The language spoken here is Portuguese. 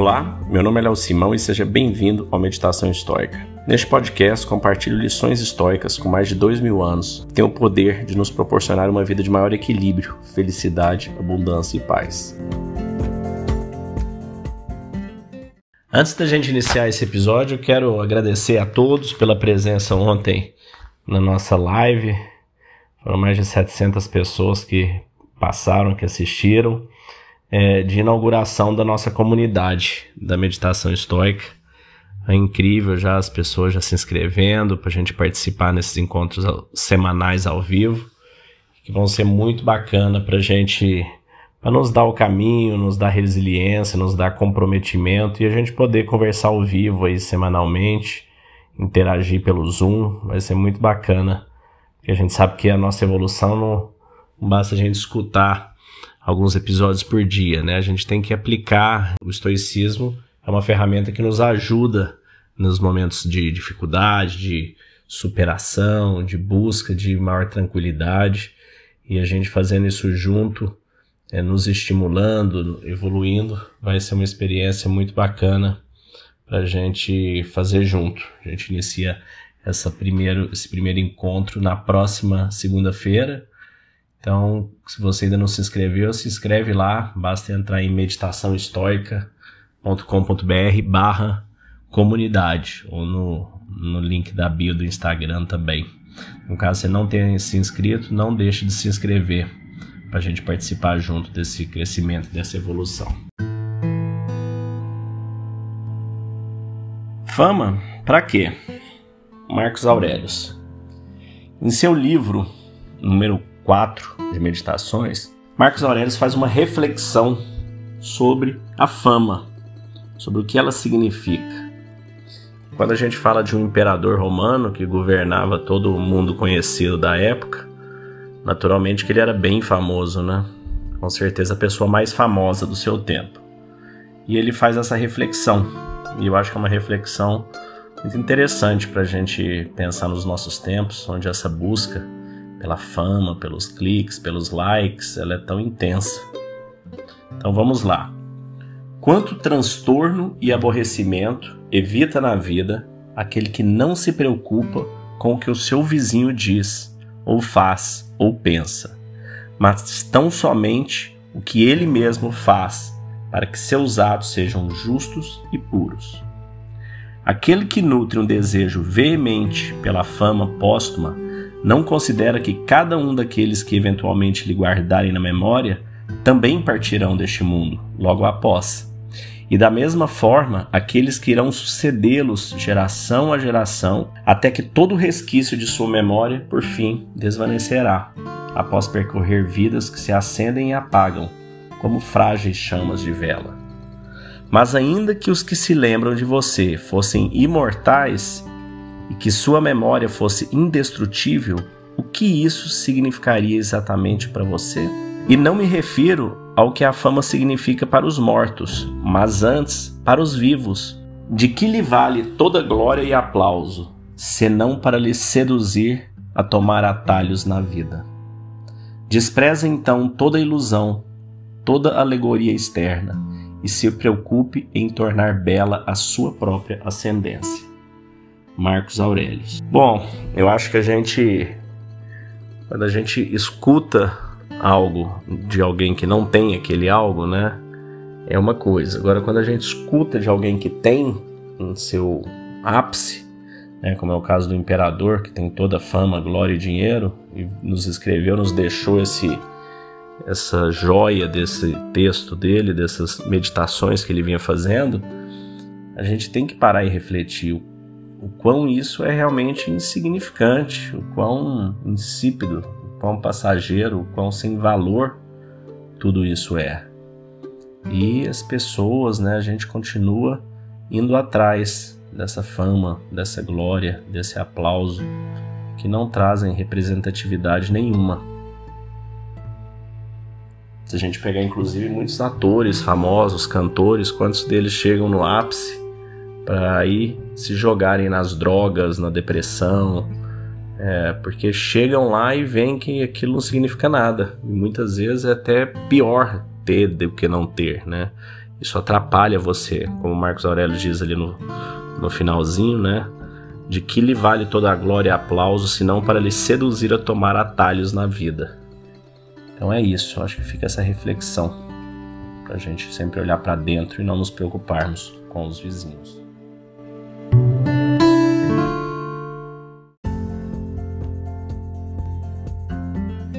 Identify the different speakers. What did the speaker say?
Speaker 1: Olá, meu nome é Léo Simão e seja bem-vindo ao Meditação Histórica. Neste podcast, compartilho lições históricas com mais de dois mil anos que têm o poder de nos proporcionar uma vida de maior equilíbrio, felicidade, abundância e paz. Antes da gente iniciar esse episódio, eu quero agradecer a todos pela presença ontem na nossa live. Foram mais de 700 pessoas que passaram, que assistiram é, de inauguração da nossa comunidade da meditação estoica. É incrível já as pessoas já se inscrevendo para a gente participar nesses encontros semanais ao vivo, que vão ser muito bacana para a gente, para nos dar o caminho, nos dar resiliência, nos dar comprometimento e a gente poder conversar ao vivo aí semanalmente, interagir pelo Zoom, vai ser muito bacana, porque a gente sabe que a nossa evolução não, não basta a gente escutar alguns episódios por dia, né? A gente tem que aplicar o estoicismo, é uma ferramenta que nos ajuda nos momentos de dificuldade, de superação, de busca de maior tranquilidade, e a gente fazendo isso junto, é, nos estimulando, evoluindo, vai ser uma experiência muito bacana para a gente fazer junto. A gente inicia essa primeiro, esse primeiro encontro na próxima segunda-feira, então, se você ainda não se inscreveu, se inscreve lá, basta entrar em meditaçãohistórica.com.br barra comunidade ou no, no link da bio do Instagram também. No caso você não tenha se inscrito, não deixe de se inscrever para a gente participar junto desse crescimento, dessa evolução. Fama, para quê? Marcos Aurelius. Em seu livro número 4 de meditações, Marcos Aurelius faz uma reflexão sobre a fama, sobre o que ela significa. Quando a gente fala de um imperador romano que governava todo o mundo conhecido da época, naturalmente que ele era bem famoso, né? Com certeza a pessoa mais famosa do seu tempo. E ele faz essa reflexão, e eu acho que é uma reflexão muito interessante para a gente pensar nos nossos tempos, onde essa busca pela fama, pelos cliques, pelos likes, ela é tão intensa. Então vamos lá. Quanto transtorno e aborrecimento evita na vida aquele que não se preocupa com o que o seu vizinho diz, ou faz, ou pensa, mas tão somente o que ele mesmo faz, para que seus atos sejam justos e puros. Aquele que nutre um desejo veemente pela fama póstuma não considera que cada um daqueles que eventualmente lhe guardarem na memória também partirão deste mundo, logo após. E da mesma forma, aqueles que irão sucedê-los geração a geração, até que todo resquício de sua memória, por fim, desvanecerá, após percorrer vidas que se acendem e apagam, como frágeis chamas de vela. Mas ainda que os que se lembram de você fossem imortais, e que sua memória fosse indestrutível, o que isso significaria exatamente para você? E não me refiro ao que a fama significa para os mortos, mas antes para os vivos. De que lhe vale toda glória e aplauso, senão para lhe seduzir a tomar atalhos na vida? Despreza então toda ilusão, toda alegoria externa, e se preocupe em tornar bela a sua própria ascendência. Marcos Aurelius. Bom, eu acho que a gente, quando a gente escuta algo de alguém que não tem aquele algo, né, é uma coisa. Agora, quando a gente escuta de alguém que tem em seu ápice, né, como é o caso do imperador, que tem toda a fama, glória e dinheiro, e nos escreveu, nos deixou esse essa joia desse texto dele, dessas meditações que ele vinha fazendo, a gente tem que parar e refletir o quão isso é realmente insignificante, o quão insípido, o quão passageiro, o quão sem valor tudo isso é. E as pessoas, né, a gente continua indo atrás dessa fama, dessa glória, desse aplauso que não trazem representatividade nenhuma. Se a gente pegar inclusive muitos atores famosos, cantores, quantos deles chegam no ápice para aí se jogarem nas drogas, na depressão, é, porque chegam lá e veem que aquilo não significa nada. E muitas vezes é até pior ter do que não ter, né? Isso atrapalha você, como Marcos Aurélio diz ali no, no finalzinho, né? De que lhe vale toda a glória e aplauso, senão para lhe seduzir a tomar atalhos na vida. Então é isso, acho que fica essa reflexão para a gente sempre olhar para dentro e não nos preocuparmos com os vizinhos.